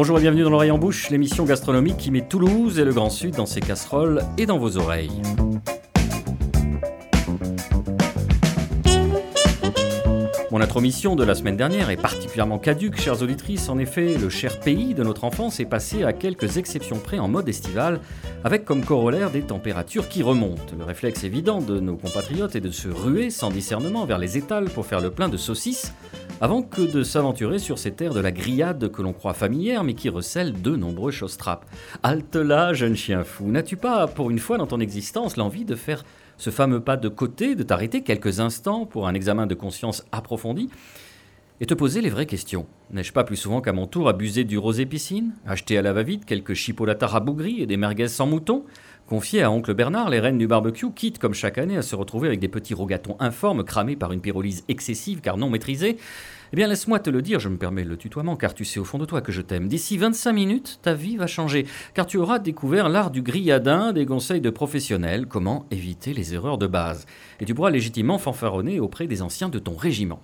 Bonjour et bienvenue dans l'oreille en bouche, l'émission gastronomique qui met Toulouse et le Grand Sud dans ses casseroles et dans vos oreilles. Mon intromission de la semaine dernière est particulièrement caduque, chères auditrices. En effet, le cher pays de notre enfance est passé à quelques exceptions près en mode estival, avec comme corollaire des températures qui remontent. Le réflexe évident de nos compatriotes est de se ruer sans discernement vers les étals pour faire le plein de saucisses, avant que de s'aventurer sur ces terres de la grillade que l'on croit familière mais qui recèlent de nombreux choses-trappes. Halte là, jeune chien fou, n'as-tu pas, pour une fois dans ton existence, l'envie de faire ce fameux pas de côté, de t'arrêter quelques instants pour un examen de conscience approfondi? Et te poser les vraies questions. N'ai-je pas plus souvent qu'à mon tour abusé du rosé piscine, acheté à la va-vite quelques chipolatas rabougris et des merguez sans mouton, confié à oncle Bernard les rênes du barbecue, quitte comme chaque année à se retrouver avec des petits rogatons informes cramés par une pyrolyse excessive car non maîtrisée? Eh bien, laisse-moi te le dire, je me permets le tutoiement, car tu sais au fond de toi que je t'aime. D'ici 25 minutes, ta vie va changer, car tu auras découvert l'art du grilladin, des conseils de professionnels, comment éviter les erreurs de base. Et tu pourras légitimement fanfaronner auprès des anciens de ton régiment.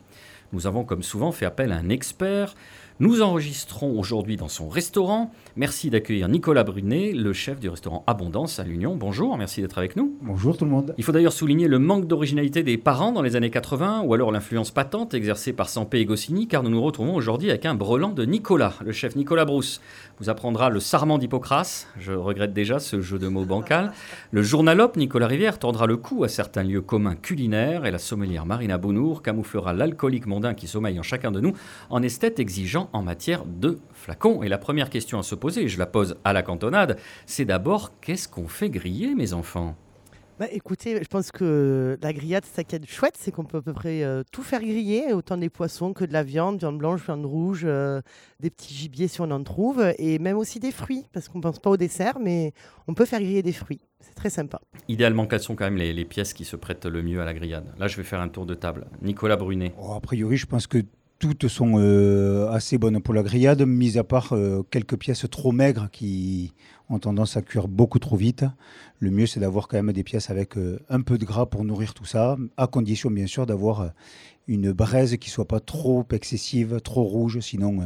Nous avons comme souvent fait appel à un expert, nous enregistrons aujourd'hui dans son restaurant. Merci d'accueillir Nicolas Brunet, le chef du restaurant Abondance à l'Union. Bonjour, merci d'être avec nous. Bonjour tout le monde. Il faut d'ailleurs souligner le manque d'originalité des parents dans les années 80 ou alors l'influence patente exercée par Sampé et Goscinny car nous nous retrouvons aujourd'hui avec un brelan de Nicolas, le chef Nicolas Brousse. Vous apprendra le sarment d'Hippocrate, je regrette déjà ce jeu de mots bancal. Le journalope Nicolas Rivière tendra le cou à certains lieux communs culinaires et la sommelière Marina Bounour camouflera l'alcoolique mondain qui sommeille en chacun de nous en esthète exigeant en matière de flacons. Et la première question à se poser, et je la pose à la cantonade, c'est d'abord qu'est-ce qu'on fait griller, mes enfants? Bah, écoutez, je pense que la grillade, ça qui est chouette, c'est qu'on peut à peu près euh, tout faire griller, autant des poissons que de la viande, viande blanche, viande rouge, euh, des petits gibiers si on en trouve, et même aussi des fruits, parce qu'on ne pense pas au dessert, mais on peut faire griller des fruits. C'est très sympa. Idéalement, quelles sont quand même les, pièces qui se prêtent le mieux à la grillade? Là, je vais faire un tour de table. Nicolas Brunet. Oh, a priori, je pense que toutes sont euh, assez bonnes pour la grillade, mis à part euh, quelques pièces trop maigres qui ont tendance à cuire beaucoup trop vite. Le mieux, c'est d'avoir quand même des pièces avec euh, un peu de gras pour nourrir tout ça, à condition bien sûr d'avoir une braise qui soit pas trop excessive, trop rouge, sinon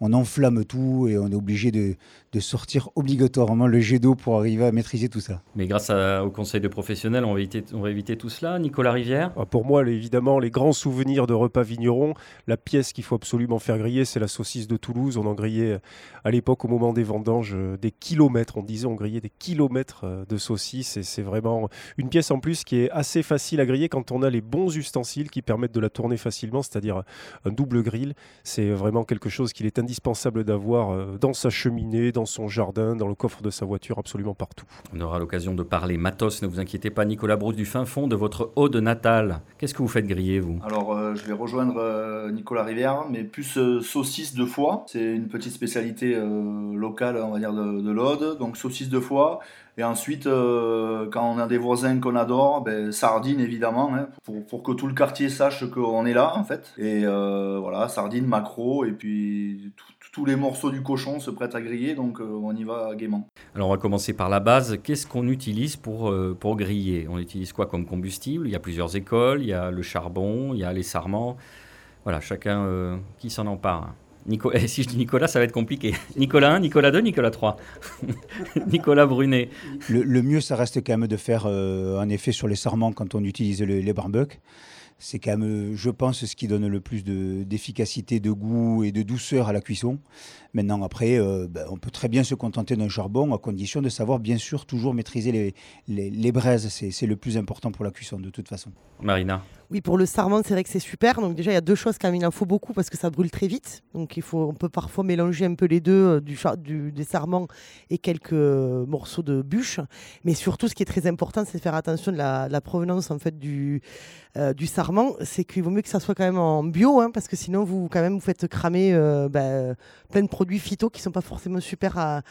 on enflamme tout et on est obligé de, sortir obligatoirement le jet d'eau pour arriver à maîtriser tout ça. Mais grâce au conseil de professionnels, on va éviter, on va éviter tout cela. Nicolas Rivière ah, Pour moi, évidemment, les grands souvenirs de repas vignerons, la pièce qu'il faut absolument faire griller, c'est la saucisse de Toulouse. On en grillait à l'époque, au moment des vendanges, euh, des kilomètres. On disait, on grillait des kilomètres euh, de saucisse et c'est vraiment une pièce en plus qui est assez facile à griller quand on a les bons ustensiles qui permettent de la tourner facilement, c'est-à-dire un double grill. C'est vraiment quelque chose qu'il est indispensable d'avoir euh, dans sa cheminée, dans son jardin, dans le coffre de sa voiture, absolument partout. On aura l'occasion de parler matos, ne vous inquiétez pas, Nicolas Brousse, du fin fond de votre eau de Natal. Qu'est-ce que vous faites griller, vous? Alors, euh, je vais rejoindre euh, Nicolas Rivière, mais plus saucisse de foie. C'est une petite spécialité locale, on va dire, de, de l'Aude. Donc, saucisse de foie. Et ensuite, euh, quand on a des voisins qu'on adore, ben, sardines évidemment, hein, pour, que tout le quartier sache qu'on est là en fait. Et euh, voilà, sardines, macro, et puis tous les morceaux du cochon se prêtent à griller, donc euh, on y va gaiement. Alors on va commencer par la base. Qu'est-ce qu'on utilise pour, pour griller? On utilise quoi comme combustible? Il y a plusieurs écoles, il y a le charbon, il y a les sarments. Voilà, chacun qui s'en empare. Eh, si je dis Nicolas, ça va être compliqué. Nicolas 1, Nicolas 2, Nicolas 3. Nicolas Brunet. Le, mieux, ça reste quand même de faire euh, un effet sur les sarments quand on utilise les barbecues. C'est quand même, je pense, ce qui donne le plus d'efficacité, de, goût et de douceur à la cuisson. Maintenant, après, euh, ben, on peut très bien se contenter d'un charbon à condition de savoir, bien sûr, toujours maîtriser les, les, les braises. C'est le plus important pour la cuisson, de toute façon. Marina oui, pour le sarment, c'est vrai que c'est super. Donc déjà, il y a deux choses quand même, il en faut beaucoup parce que ça brûle très vite. Donc il faut, on peut parfois mélanger un peu les deux, euh, du, du, des sarments et quelques euh, morceaux de bûche. Mais surtout, ce qui est très important, c'est de faire attention de la, provenance en fait du, euh, du sarment. C'est qu'il vaut mieux que ça soit quand même en bio, hein, parce que sinon, vous quand même vous faites cramer ben, plein de produits phyto qui sont pas forcément super à,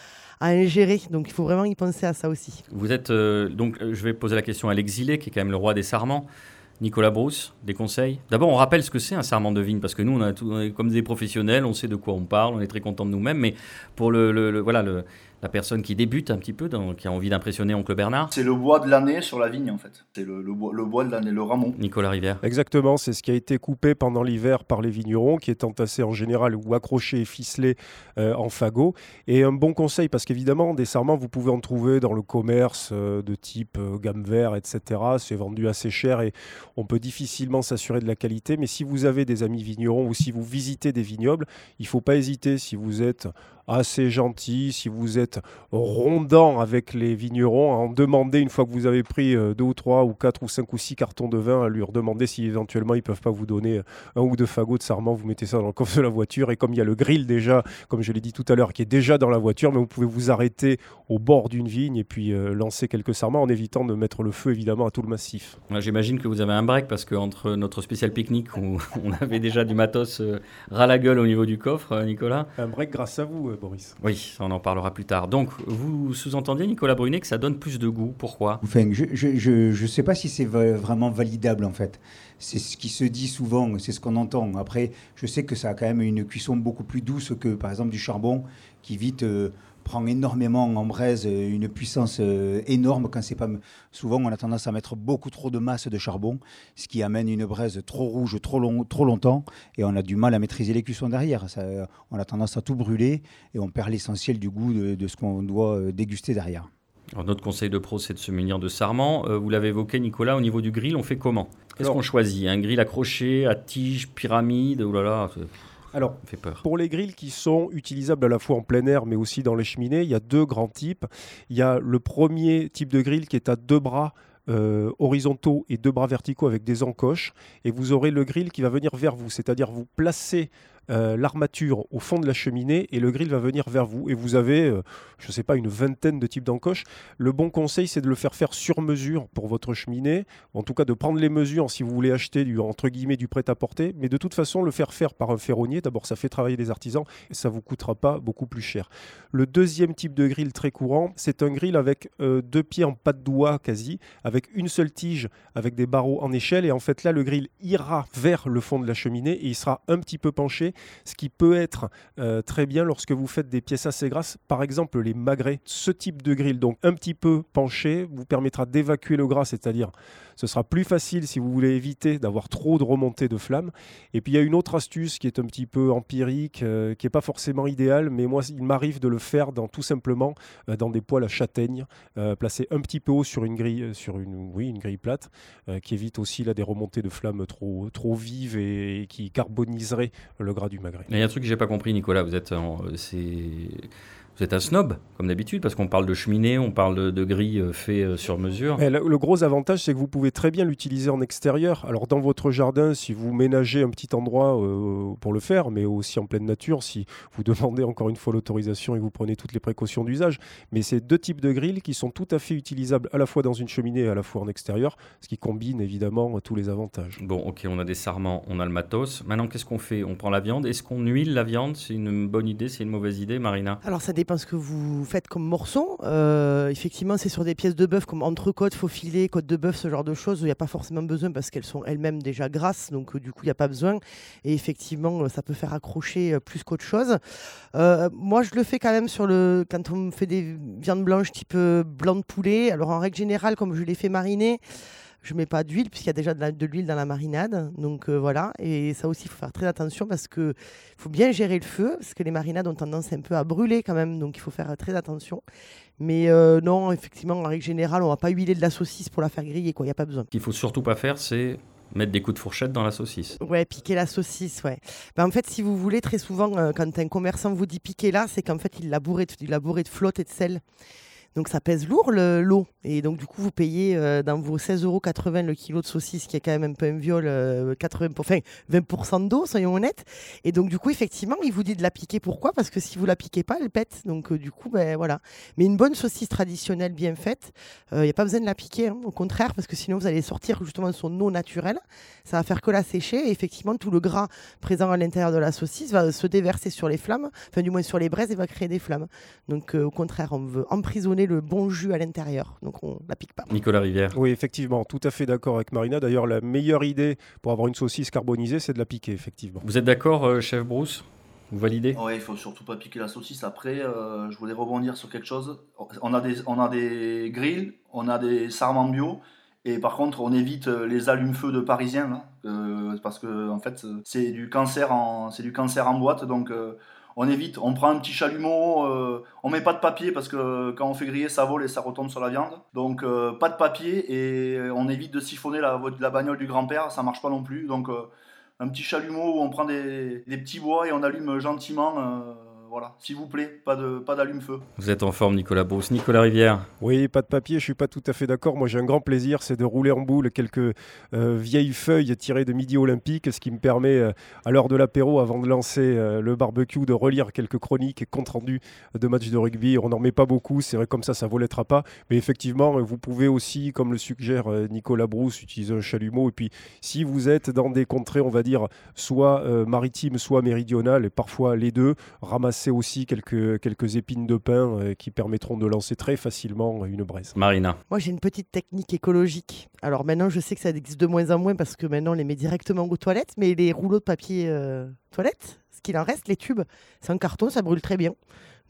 ingérer. Donc il faut vraiment y penser à ça aussi. Vous êtes donc, je vais poser la question à l'exilé, qui est quand même le roi des sarments. Nicolas Brousse, des conseils D'abord, on rappelle ce que c'est un serment de vigne, parce que nous, on, est comme des professionnels, on sait de quoi on parle, on est très content de nous-mêmes, mais pour le, voilà, la personne qui débute un petit peu, qui a envie d'impressionner Oncle Bernard C'est le bois de l'année sur la vigne en fait. C'est le, bois, de l'année, le ramon. Nicolas Rivière. Exactement, c'est ce qui a été coupé pendant l'hiver par les vignerons, qui est entassé en général ou accroché et ficelé euh, en fagot. Et un bon conseil, parce qu'évidemment, des sarments, vous pouvez en trouver dans le commerce euh, de type euh, gamme vert, etc. C'est vendu assez cher et on peut difficilement s'assurer de la qualité. Mais si vous avez des amis vignerons ou si vous visitez des vignobles, il ne faut pas hésiter si vous êtes assez gentil, si vous êtes rondant avec les vignerons, à en demander une fois que vous avez pris euh, deux ou trois ou quatre ou cinq ou six cartons de vin, à lui demander si éventuellement ils peuvent pas vous donner un ou deux fagots de sarment, vous mettez ça dans le coffre de la voiture et comme il y a le grill déjà, comme je l'ai dit tout à l'heure, qui est déjà dans la voiture, mais vous pouvez vous arrêter au bord d'une vigne et puis euh, lancer quelques sarments en évitant de mettre le feu évidemment à tout le massif. J'imagine que vous avez un break parce qu'entre notre spécial pique-nique où on avait déjà du matos euh, ras la gueule au niveau du coffre, Nicolas. Un break grâce à vous, Boris. Oui, on en parlera plus tard. Donc, vous sous-entendiez, Nicolas Brunet, que ça donne plus de goût. Pourquoi? Enfin, Je ne sais pas si c'est vraiment validable, en fait. C'est ce qui se dit souvent, c'est ce qu'on entend. Après, je sais que ça a quand même une cuisson beaucoup plus douce que, par exemple, du charbon, qui vite... Euh, prend énormément en braise, euh, une puissance euh, énorme quand c'est pas. Souvent, on a tendance à mettre beaucoup trop de masse de charbon, ce qui amène une braise trop rouge trop, long, trop longtemps, et on a du mal à maîtriser les cuissons derrière. Ça, on a tendance à tout brûler et on perd l'essentiel du goût de, ce qu'on doit euh, déguster derrière. Alors notre conseil de pro, c'est de se munir de sarment. vous l'avez évoqué, Nicolas, au niveau du grill, on fait comment? Qu'est-ce qu'on choisit? Un grill accroché, à tige, pyramide Oh là là alors, pour les grilles qui sont utilisables à la fois en plein air mais aussi dans les cheminées, il y a deux grands types. Il y a le premier type de grille qui est à deux bras euh, horizontaux et deux bras verticaux avec des encoches. Et vous aurez le grill qui va venir vers vous, c'est-à-dire vous placez euh, l'armature au fond de la cheminée et le grill va venir vers vous. Et vous avez, euh, je ne sais pas, une vingtaine de types d'encoches. Le bon conseil, c'est de le faire faire sur mesure pour votre cheminée, en tout cas de prendre les mesures si vous voulez acheter du, entre guillemets, du prêt-à-porter, mais de toute façon, le faire faire par un ferronnier, d'abord, ça fait travailler des artisans et ça vous coûtera pas beaucoup plus cher. Le deuxième type de grill très courant, c'est un grill avec euh, deux pieds en pas de doigt quasi, avec une seule tige, avec des barreaux en échelle. Et en fait, là, le grill ira vers le fond de la cheminée et il sera un petit peu penché ce qui peut être euh, très bien lorsque vous faites des pièces assez grasses, par exemple les magrets. Ce type de grill, donc un petit peu penché, vous permettra d'évacuer le gras, c'est-à-dire ce sera plus facile si vous voulez éviter d'avoir trop de remontées de flammes. Et puis il y a une autre astuce qui est un petit peu empirique, euh, qui n'est pas forcément idéale, mais moi il m'arrive de le faire dans, tout simplement euh, dans des poêles à châtaigne, placés un petit peu haut sur une grille, sur une, grille plate, qui évite aussi là, des remontées de flammes trop, trop vives et, qui carboniseraient le gras du magret. Il y a un truc que j'ai pas compris, Nicolas. Vous êtes, c'est vous êtes un snob, comme d'habitude, parce qu'on parle de cheminée, on parle de, de grilles euh, fait euh, sur mesure. le, gros avantage, c'est que vous pouvez très bien l'utiliser en extérieur. Alors, dans votre jardin, si vous ménagez un petit endroit euh, pour le faire, mais aussi en pleine nature, si vous demandez encore une fois l'autorisation et vous prenez toutes les précautions d'usage. Mais c'est deux types de grilles qui sont tout à fait utilisables à la fois dans une cheminée et à la fois en extérieur, ce qui combine évidemment tous les avantages. Bon, ok, on a des sarments, on a le matos. Maintenant, qu'est-ce qu'on fait? On prend la viande. Est-ce qu'on huile la viande? C'est une bonne idée, c'est une mauvaise idée, Marina? Alors, ça dépend ce que vous faites comme morceau. Euh, effectivement, c'est sur des pièces de bœuf comme entrecôte, faux filet, côte de bœuf, ce genre de choses où il n'y a pas forcément besoin parce qu'elles sont elles-mêmes déjà grasses, donc euh, du coup, il n'y a pas besoin. Et effectivement, euh, ça peut faire accrocher plus qu'autre chose. moi, je le fais quand même sur le quand on me fait des viandes blanches type blanc de poulet. Alors, en règle générale, comme je les fais mariner, je mets pas d'huile puisqu'il y a déjà de l'huile dans la marinade. Donc euh, voilà. Et ça aussi, il faut faire très attention parce qu'il faut bien gérer le feu parce que les marinades ont tendance un peu à brûler quand même. Donc il faut faire très attention. Mais euh, non, effectivement, en règle générale, on va pas huiler de la saucisse pour la faire griller. Il n'y a pas besoin. Ce qu'il faut surtout pas faire, c'est mettre des coups de fourchette dans la saucisse. Ouais, piquer la saucisse, ouais. Ben, en fait, si vous voulez, très souvent, euh, quand un commerçant vous dit piquer là, c'est qu'en fait, il l'a bourré, bourré de flotte et de sel. Donc ça pèse lourd l'eau. Et donc du coup, vous payez euh, dans vos 16,80 euros le kilo de saucisse, qui est quand même un peu un viol, 80, enfin, 20% d'eau, soyons honnêtes. Et donc du coup, effectivement, il vous dit de la piquer. Pourquoi? Parce que si vous la piquez pas, elle pète. Donc euh, du coup, ben voilà. Mais une bonne saucisse traditionnelle bien faite, il euh, n'y a pas besoin de la piquer. Hein. au contraire, parce que sinon vous allez sortir justement son eau naturelle. Ça va faire que la sécher. Et effectivement, tout le gras présent à l'intérieur de la saucisse va se déverser sur les flammes, enfin du moins sur les braises et va créer des flammes. Donc au contraire, on veut emprisonner le bon jus à l'intérieur. Donc on la pique pas. Nicolas Rivière. Oui, effectivement, tout à fait d'accord avec Marina. D'ailleurs, la meilleure idée pour avoir une saucisse carbonisée, c'est de la piquer, effectivement. Vous êtes d'accord, euh, chef Bruce Vous validez? Ouais, il faut surtout pas piquer la saucisse. Après, euh, je voulais rebondir sur quelque chose. On a des, on a des grilles, on a des sarments bio. Et par contre, on évite euh, les allumes-feu de Parisiens, euh, parce que en fait, c'est du cancer en, c'est du cancer en boîte. Donc, euh, on évite. On prend un petit chalumeau. euh, on met pas de papier parce que quand on fait griller, ça vole et ça retombe sur la viande. Donc, euh, pas de papier et on évite de siphonner la, la bagnole du grand-père. Ça marche pas non plus. Donc, euh, un petit chalumeau où on prend des, des petits bois et on allume gentiment. Voilà, s'il vous plaît, pas de pas d'allume-feu. Vous êtes en forme, Nicolas Brousse. Nicolas Rivière Oui, pas de papier, je suis pas tout à fait d'accord. Moi, j'ai un grand plaisir, c'est de rouler en boule quelques euh, vieilles feuilles tirées de Midi Olympique, ce qui me permet, euh, à l'heure de l'apéro, avant de lancer euh, le barbecue, de relire quelques chroniques et comptes rendus de matchs de rugby. On n'en met pas beaucoup, c'est vrai comme ça, ça volettera pas. Mais effectivement, vous pouvez aussi, comme le suggère euh, Nicolas Brousse, utiliser un chalumeau. Et puis, si vous êtes dans des contrées, on va dire, soit euh, maritimes, soit méridionales, et parfois les deux, ramassez aussi quelques, quelques épines de pin euh, qui permettront de lancer très facilement une braise. Marina. Moi, j'ai une petite technique écologique. Alors maintenant, je sais que ça existe de moins en moins parce que maintenant, on les met directement aux toilettes, mais les rouleaux de papier euh, toilette, ce qu'il en reste, les tubes, c'est en carton, ça brûle très bien.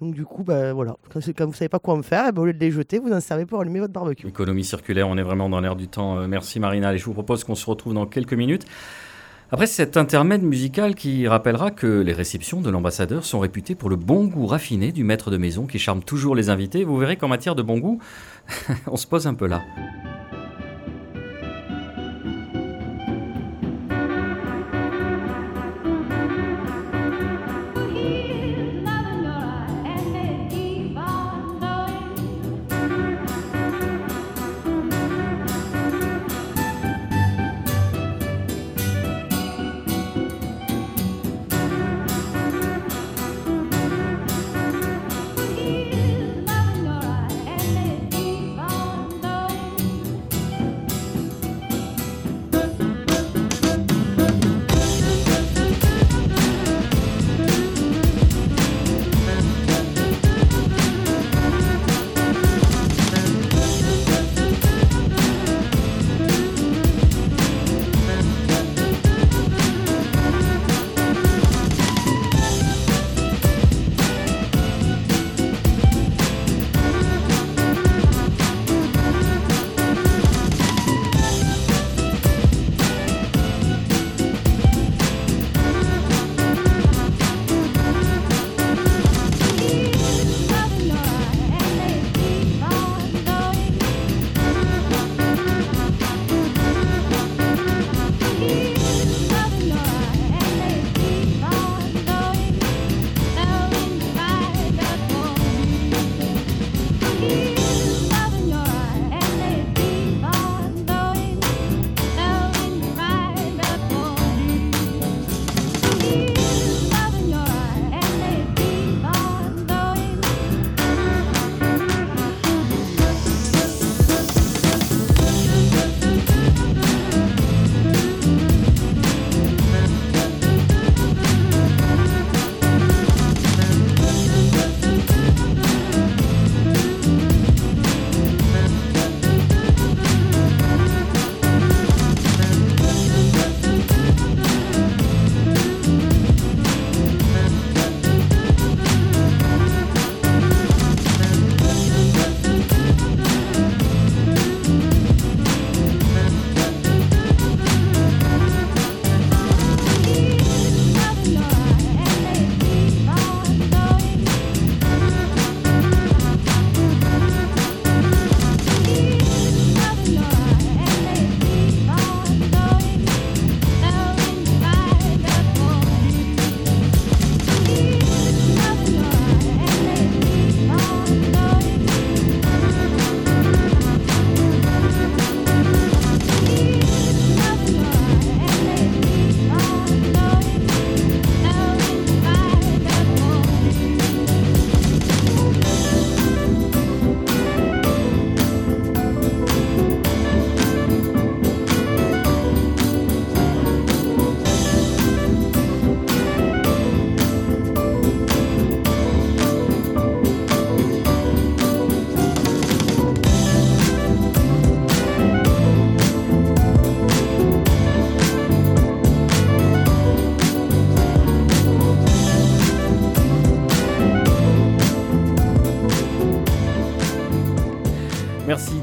Donc du coup, bah, voilà, quand, quand vous savez pas quoi en faire, eh ben, au lieu de les jeter, vous en servez pour allumer votre barbecue. Économie circulaire, on est vraiment dans l'air du temps. Euh, merci Marina. Et je vous propose qu'on se retrouve dans quelques minutes. Après cet intermède musical qui rappellera que les réceptions de l'ambassadeur sont réputées pour le bon goût raffiné du maître de maison qui charme toujours les invités, vous verrez qu'en matière de bon goût, on se pose un peu là.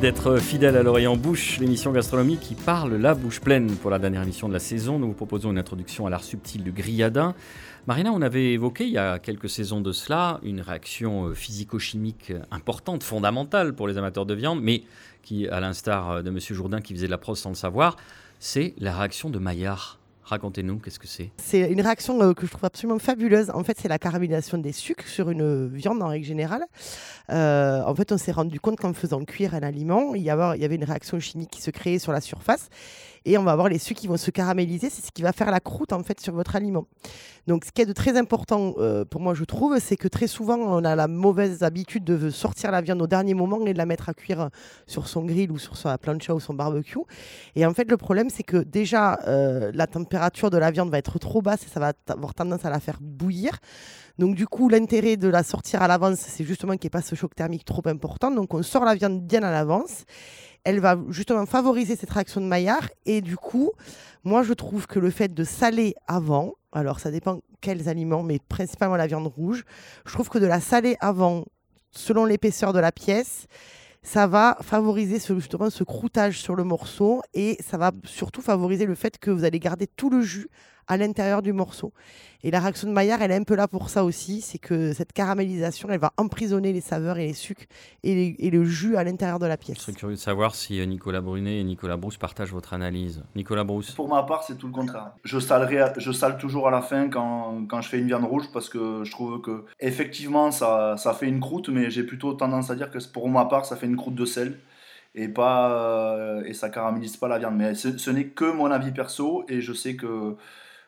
D'être fidèle à l'Orient Bouche, l'émission gastronomique qui parle la bouche pleine. Pour la dernière émission de la saison, nous vous proposons une introduction à l'art subtil du grilladin. Marina, on avait évoqué il y a quelques saisons de cela une réaction euh, physico-chimique importante, fondamentale pour les amateurs de viande, mais qui, à l'instar de M. Jourdain qui faisait de la prose sans le savoir, c'est la réaction de Maillard. Racontez-nous, qu'est-ce que c'est? C'est une réaction euh, que je trouve absolument fabuleuse. En fait, c'est la caramélisation des sucres sur une viande en règle générale. Euh, en fait, on s'est rendu compte qu'en faisant cuire un aliment, il y, il y avait une réaction chimique qui se créait sur la surface et on va avoir les sucres qui vont se caraméliser. C'est ce qui va faire la croûte en fait sur votre aliment. Donc, ce qui est de très important euh, pour moi, je trouve, c'est que très souvent, on a la mauvaise habitude de sortir la viande au dernier moment et de la mettre à cuire sur son grill ou sur sa plancha ou son barbecue. Et en fait, le problème, c'est que déjà, euh, la température de la viande va être trop basse et ça va avoir tendance à la faire bouillir. Donc du coup, l'intérêt de la sortir à l'avance, c'est justement qu'il n'y ait pas ce choc thermique trop important. Donc on sort la viande bien à l'avance elle va justement favoriser cette réaction de Maillard. Et du coup, moi, je trouve que le fait de saler avant, alors ça dépend quels aliments, mais principalement la viande rouge, je trouve que de la saler avant, selon l'épaisseur de la pièce, ça va favoriser ce, justement ce croûtage sur le morceau et ça va surtout favoriser le fait que vous allez garder tout le jus à l'intérieur du morceau. Et la réaction de Maillard, elle est un peu là pour ça aussi, c'est que cette caramélisation, elle va emprisonner les saveurs et les sucres et, le jus à l'intérieur de la pièce. Je serais curieux de savoir si euh, Nicolas Brunet et Nicolas Brousse partagent votre analyse. Nicolas Brousse Pour ma part, c'est tout le contraire. Je, salerai, je sale toujours à la fin quand, quand, je fais une viande rouge parce que je trouve que effectivement ça, ça fait une croûte, mais j'ai plutôt tendance à dire que pour ma part, ça fait une croûte de sel et pas euh, et ça caramélise pas la viande. Mais ce n'est que mon avis perso et je sais que euh,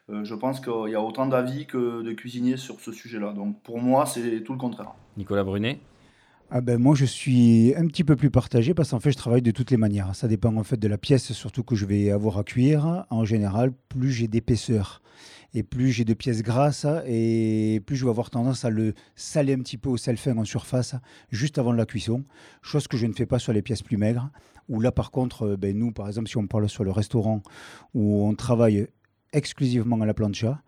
je pense qu'il y a autant d'avis que de cuisiniers sur ce sujet-là. Donc pour moi, c'est tout le contraire. Nicolas Brunet ah ben moi je suis un petit peu plus partagé parce qu'en fait je travaille de toutes les manières. Ça dépend en fait de la pièce surtout que je vais avoir à cuire. En général, plus j'ai d'épaisseur et plus j'ai de pièces grasses et plus je vais avoir tendance à le saler un petit peu au sel fin en surface juste avant la cuisson, chose que je ne fais pas sur les pièces plus maigres. Où là par contre, ben, nous par exemple si on parle sur le restaurant où on travaille exclusivement à la plancha.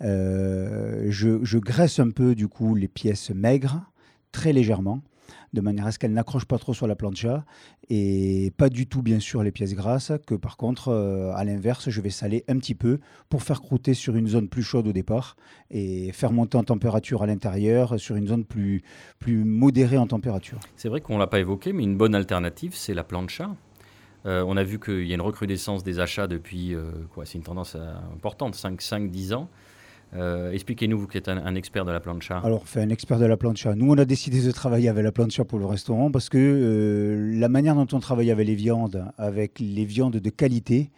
Euh, je, graisse un peu du coup les pièces maigres, très légèrement, de manière à ce qu'elles n'accrochent pas trop sur la plancha et pas du tout bien sûr les pièces grasses que par contre euh, à l'inverse je vais saler un petit peu pour faire croûter sur une zone plus chaude au départ et faire monter en température à l'intérieur sur une zone plus, plus modérée en température. C'est vrai qu'on l'a pas évoqué mais une bonne alternative c'est la plancha euh, on a vu qu'il y a une recrudescence des achats depuis, euh, quoi, c'est une tendance euh, importante, 5-10 ans. Expliquez-nous, vous qui êtes un, expert de la plancha. Alors, fait un expert de la plancha. Nous, on a décidé de travailler avec la plancha pour le restaurant parce que la manière dont on travaille avec les viandes, avec les viandes de qualité,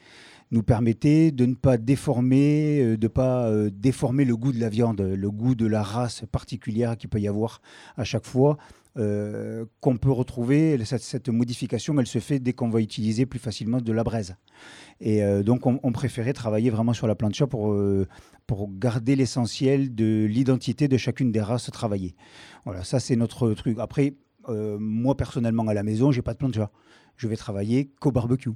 nous permettait de ne pas déformer, de pas déformer le goût de la viande, le goût de la race particulière qu'il peut y avoir à chaque fois. Euh, qu'on peut retrouver, cette, modification, elle se fait dès qu'on va utiliser plus facilement de la braise. Et euh, donc, on, préférait travailler vraiment sur la plancha pour, euh, pour garder l'essentiel de l'identité de chacune des races travaillées. Voilà, ça, c'est notre truc. Après, moi, personnellement, à la maison, j'ai pas de plancha. Je vais travailler qu'au barbecue.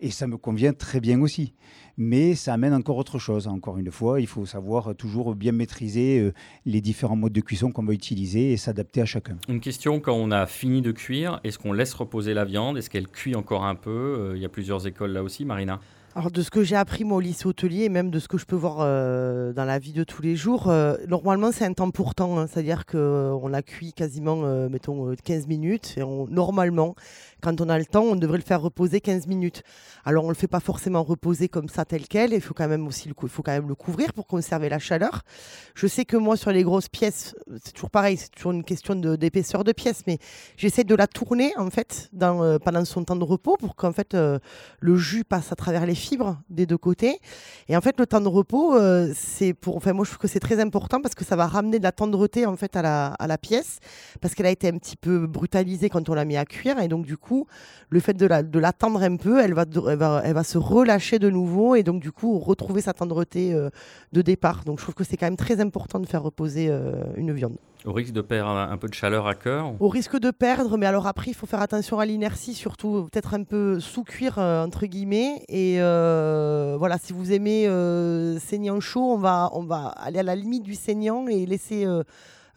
Et ça me convient très bien aussi. Mais ça amène encore autre chose. Encore une fois, il faut savoir toujours bien maîtriser euh, les différents modes de cuisson qu'on va utiliser et s'adapter à chacun. Une question, quand on a fini de cuire, est-ce qu'on laisse reposer la viande? Est-ce qu'elle cuit encore un peu? Euh, Il y a plusieurs écoles là aussi, Marina alors de ce que j'ai appris moi au lycée hôtelier et même de ce que je peux voir euh, dans la vie de tous les jours, normalement c'est un temps pour temps, hein. c'est-à-dire qu'on a cuit quasiment, mettons, 15 minutes et normalement quand on a le temps, on devrait le faire reposer 15 minutes. Alors on ne le fait pas forcément reposer comme ça tel quel, il faut quand même aussi le, couvrir pour conserver la chaleur. Je sais que moi sur les grosses pièces, c'est toujours pareil, c'est toujours une question d'épaisseur de, pièce, mais j'essaie de la tourner en fait dans, euh, pendant son temps de repos pour qu'en fait euh, le jus passe à travers les des deux côtés. Et en fait le temps de repos, euh, c'est pour, enfin moi je trouve que c'est très important parce que ça va ramener de la tendreté en fait à la, à la pièce parce qu'elle a été un petit peu brutalisée quand on l'a mis à cuire et donc du coup le fait de, l'attendre un peu, elle va, elle, va, se relâcher de nouveau et donc du coup retrouver sa tendreté euh, de départ. Donc je trouve que c'est quand même très important de faire reposer euh, une viande. Au risque de perdre un peu de chaleur à cœur Au risque de perdre, mais alors après, il faut faire attention à l'inertie, surtout peut-être un peu sous-cuire, euh, entre guillemets. Et voilà, si vous aimez saignant chaud, on va, on va aller à la limite du saignant et laisser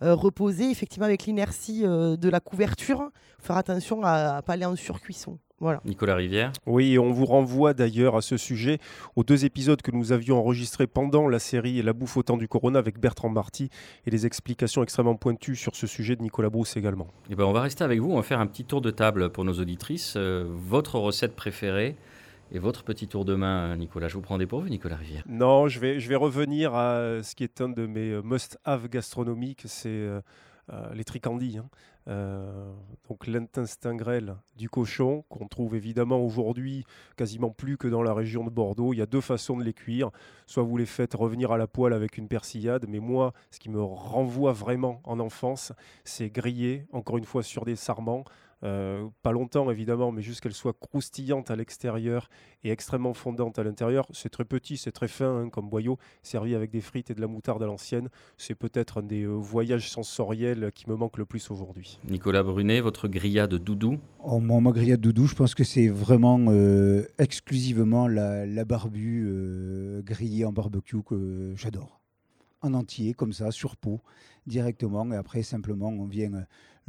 reposer, effectivement avec l'inertie de la couverture, faire attention à ne pas aller en surcuisson. Voilà. Nicolas Rivière. Oui, on vous renvoie d'ailleurs à ce sujet aux deux épisodes que nous avions enregistrés pendant la série La bouffe au temps du Corona avec Bertrand Marty et les explications extrêmement pointues sur ce sujet de Nicolas Brousse également. Et eh ben, on va rester avec vous, on va faire un petit tour de table pour nos auditrices. Euh, votre recette préférée et votre petit tour de main, Nicolas. Je vous prends des vous, Nicolas Rivière. Non, je vais, je vais revenir à ce qui est un de mes euh, must-have gastronomiques, c'est euh, les tricandis. Hein. Euh, donc l'intestin grêle du cochon, qu'on trouve évidemment aujourd'hui quasiment plus que dans la région de Bordeaux. Il y a deux façons de les cuire. Soit vous les faites revenir à la poêle avec une persillade, mais moi, ce qui me renvoie vraiment en enfance, c'est griller, encore une fois, sur des sarments euh, pas longtemps évidemment, mais juste qu'elle soit croustillante à l'extérieur et extrêmement fondante à l'intérieur. C'est très petit, c'est très fin hein, comme boyau, servi avec des frites et de la moutarde à l'ancienne. C'est peut-être un des euh, voyages sensoriels qui me manque le plus aujourd'hui. Nicolas Brunet, votre grillade doudou? Oh, Ma grillade doudou, je pense que c'est vraiment euh, exclusivement la, la barbue grillée en barbecue que j'adore. En entier, comme ça, sur peau, directement. Et après, simplement, on vient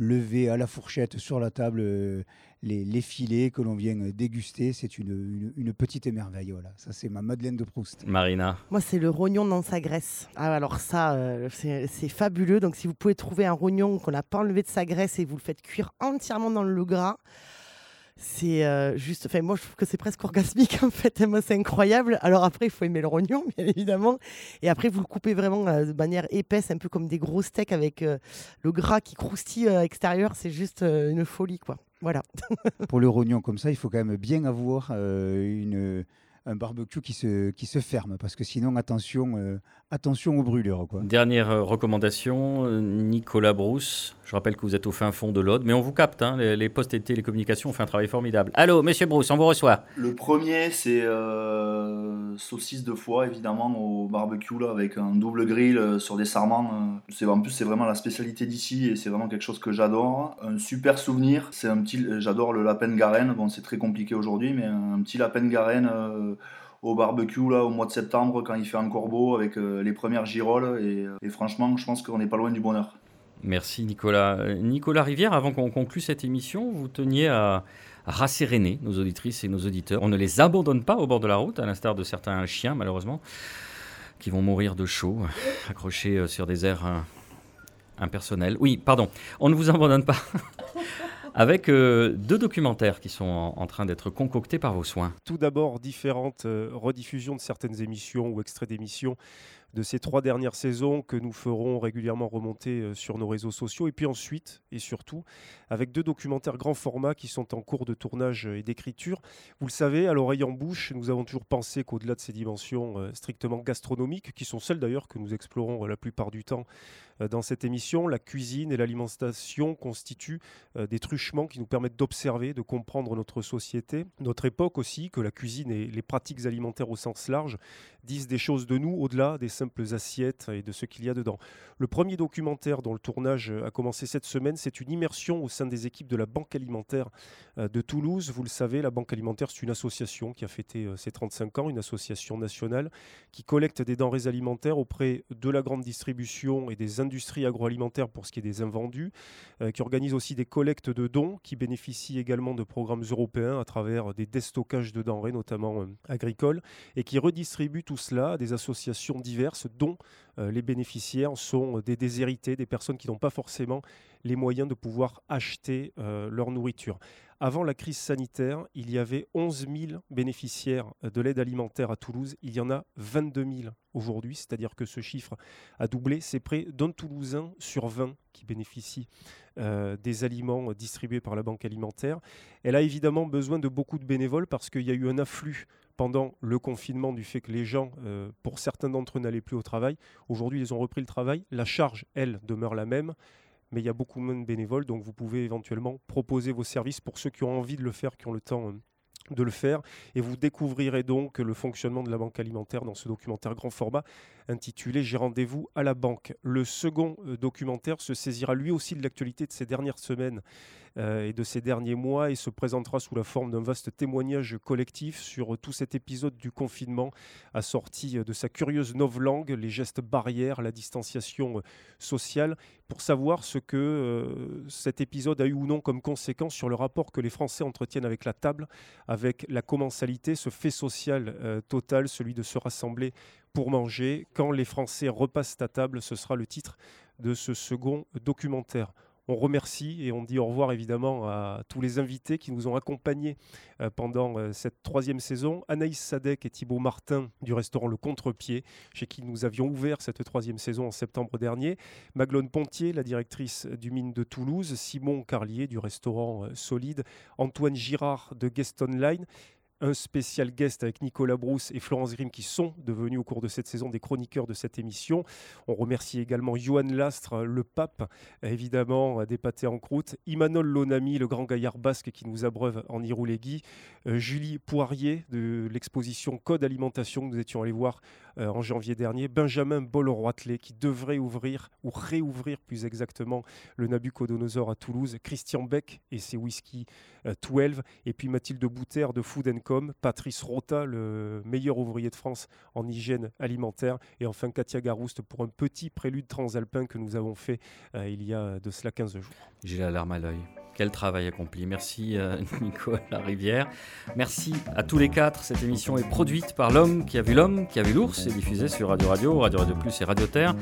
lever à la fourchette sur la table euh, les, filets que l'on vient déguster. C'est une, petite émerveille. Voilà. Ça, c'est ma Madeleine de Proust. Marina Moi, c'est le rognon dans sa graisse. Ah, alors ça, euh, c'est fabuleux. Donc, si vous pouvez trouver un rognon qu'on n'a pas enlevé de sa graisse et vous le faites cuire entièrement dans le gras, c'est euh, juste, enfin moi je trouve que c'est presque orgasmique en fait, moi c'est incroyable. Alors après il faut aimer le rognon bien évidemment, et après vous le coupez vraiment euh, de manière épaisse, un peu comme des gros steaks avec euh, le gras qui croustille à l'extérieur, c'est juste une folie quoi. Voilà. Pour le rognon comme ça, il faut quand même bien avoir une un barbecue qui se, qui se ferme, parce que sinon, attention, euh, attention aux brûlures. Quoi. Dernière recommandation, Nicolas Brousse. Je rappelle que vous êtes au fin fond de l'Aude, mais on vous capte, hein, les, postes et télécommunications ont fait un travail formidable. Allô, monsieur Brousse, on vous reçoit. Le premier, c'est saucisse de foie, évidemment, au barbecue, là, avec un double grill sur des sarments. c'est, en plus, c'est vraiment la spécialité d'ici et c'est vraiment quelque chose que j'adore. Un super souvenir, c'est un petit, j'adore le lapin de Garenne. Bon, c'est très compliqué aujourd'hui, mais un petit lapin de Garenne au barbecue là au mois de septembre quand il fait encore beau avec euh, les premières girolles euh, et, franchement je pense qu'on n'est pas loin du bonheur. Merci Nicolas. Euh, Nicolas Rivière, avant qu'on conclue cette émission, vous teniez à, rasséréner nos auditrices et nos auditeurs. On ne les abandonne pas au bord de la route, à l'instar de certains chiens malheureusement, qui vont mourir de chaud, accrochés sur des airs impersonnels. Oui, pardon, on ne vous abandonne pas. avec euh, deux documentaires qui sont en, train d'être concoctés par vos soins. Tout d'abord, différentes euh, rediffusions de certaines émissions ou extraits d'émissions de ces trois dernières saisons que nous ferons régulièrement remonter euh, sur nos réseaux sociaux. Et puis ensuite, et surtout, avec deux documentaires grand format qui sont en cours de tournage et d'écriture. Vous le savez, à l'oreille en bouche, nous avons toujours pensé qu'au-delà de ces dimensions strictement gastronomiques, qui sont celles d'ailleurs que nous explorons la plupart du temps euh, dans cette émission, la cuisine et l'alimentation constituent euh, des truchements qui nous permettent d'observer, de comprendre notre société, notre époque aussi, que la cuisine et les pratiques alimentaires au sens large disent des choses de nous au-delà des simples assiettes et de ce qu'il y a dedans. Le premier documentaire dont le tournage a commencé cette semaine, c'est une immersion au sein des équipes de la Banque alimentaire euh, de Toulouse. Vous le savez, la Banque alimentaire, c'est une association qui a fêté ses 35 ans, une association nationale qui collecte des denrées alimentaires auprès de la grande distribution et des industrie agroalimentaire pour ce qui est des invendus, euh, qui organise aussi des collectes de dons, qui bénéficie également de programmes européens à travers des destockages de denrées, notamment euh, agricoles, et qui redistribue tout cela à des associations diverses dont euh, les bénéficiaires sont des déshérités, des personnes qui n'ont pas forcément les moyens de pouvoir acheter leur nourriture. Avant la crise sanitaire, il y avait 11 000 bénéficiaires de l'aide alimentaire à Toulouse. Il y en a 22 000 aujourd'hui, c'est-à-dire que ce chiffre a doublé. C'est près d'un Toulousain sur 20 qui bénéficie euh, des aliments distribués par la Banque alimentaire. Elle a évidemment besoin de beaucoup de bénévoles parce qu'il y a eu un afflux pendant le confinement du fait que les gens, euh, pour certains d'entre eux, n'allaient plus au travail. Aujourd'hui, ils ont repris le travail. La charge, elle, demeure la même mais il y a beaucoup moins de bénévoles, donc vous pouvez éventuellement proposer vos services pour ceux qui ont envie de le faire, qui ont le temps euh, de le faire. Et vous découvrirez donc le fonctionnement de la banque alimentaire dans ce documentaire grand format intitulé J'ai rendez-vous à la banque. Le second euh, documentaire se saisira lui aussi de l'actualité de ces dernières semaines et de ces derniers mois et se présentera sous la forme d'un vaste témoignage collectif sur tout cet épisode du confinement assorti de sa curieuse novlangue, les gestes barrières, la distanciation sociale, pour savoir ce que cet épisode a eu ou non comme conséquence sur le rapport que les Français entretiennent avec la table, avec la commensalité, ce fait social total, celui de se rassembler pour manger. Quand les Français repassent à table, ce sera le titre de ce second documentaire. On remercie et on dit au revoir évidemment à tous les invités qui nous ont accompagnés euh, pendant euh, cette troisième saison. Anaïs Sadek et Thibault Martin du restaurant Le Contrepied, chez qui nous avions ouvert cette troisième saison en septembre dernier. Maglone Pontier, la directrice du Mine de Toulouse. Simon Carlier du restaurant euh, Solide. Antoine Girard de Guest Online un spécial guest avec Nicolas Brousse et Florence Grimm qui sont devenus au cours de cette saison des chroniqueurs de cette émission. On remercie également Johan Lastre, le pape, évidemment, des pâtés en croûte. Imanol Lonami, le grand gaillard basque qui nous abreuve en Iroulégui. Euh, Julie Poirier de l'exposition Code Alimentation que nous étions allés voir euh, en janvier dernier. Benjamin Boll-Roitelet qui devrait ouvrir, ou réouvrir plus exactement, le Nabucodonosor à Toulouse. Christian Beck et ses whisky 12. Euh, et puis Mathilde Bouter de Food Patrice Rota, le meilleur ouvrier de France en hygiène alimentaire, et enfin Katia Garouste pour un petit prélude transalpin que nous avons fait euh, il y a de cela 15 jours. J'ai la larme à l'œil. Quel travail accompli. Merci euh, Nico la Rivière. Merci à tous les quatre. Cette émission est produite par l'homme qui a vu l'homme, qui a vu l'ours et diffusée sur Radio Radio, Radio Radio Plus et Radio Terre.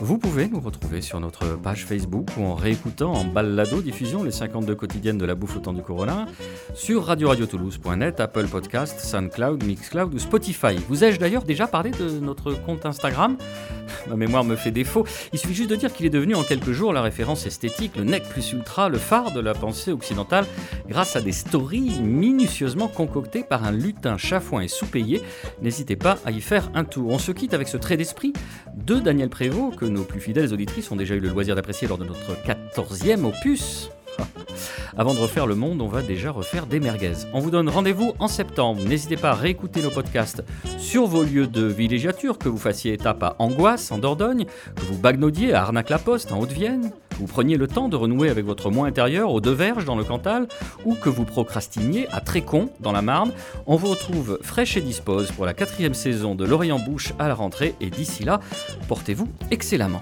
Vous pouvez nous retrouver sur notre page Facebook ou en réécoutant en balado diffusion les 52 quotidiennes de la bouffe au temps du corona sur radio-radio-toulouse.net, Apple Podcast, SoundCloud, Mixcloud ou Spotify. Vous ai-je d'ailleurs déjà parlé de notre compte Instagram? Ma mémoire me fait défaut. Il suffit juste de dire qu'il est devenu en quelques jours la référence esthétique, le nec plus ultra, le phare de la pensée occidentale grâce à des stories minutieusement concoctées par un lutin chafouin et sous-payé. N'hésitez pas à y faire un tour. On se quitte avec ce trait d'esprit de Daniel Prévost que nos plus fidèles auditrices ont déjà eu le loisir d'apprécier lors de notre 14e opus. Avant de refaire le monde, on va déjà refaire des merguez. On vous donne rendez-vous en septembre. N'hésitez pas à réécouter nos podcasts sur vos lieux de villégiature, que vous fassiez étape à Angoisse, en Dordogne, que vous bagnodiez à Arnac-la-Poste, en Haute-Vienne, vous preniez le temps de renouer avec votre moi intérieur au Deux-Verges, dans le Cantal, ou que vous procrastiniez à Trécon, dans la Marne. On vous retrouve fraîche et dispose pour la quatrième saison de L'Orient Bouche à la rentrée, et d'ici là, portez-vous excellemment.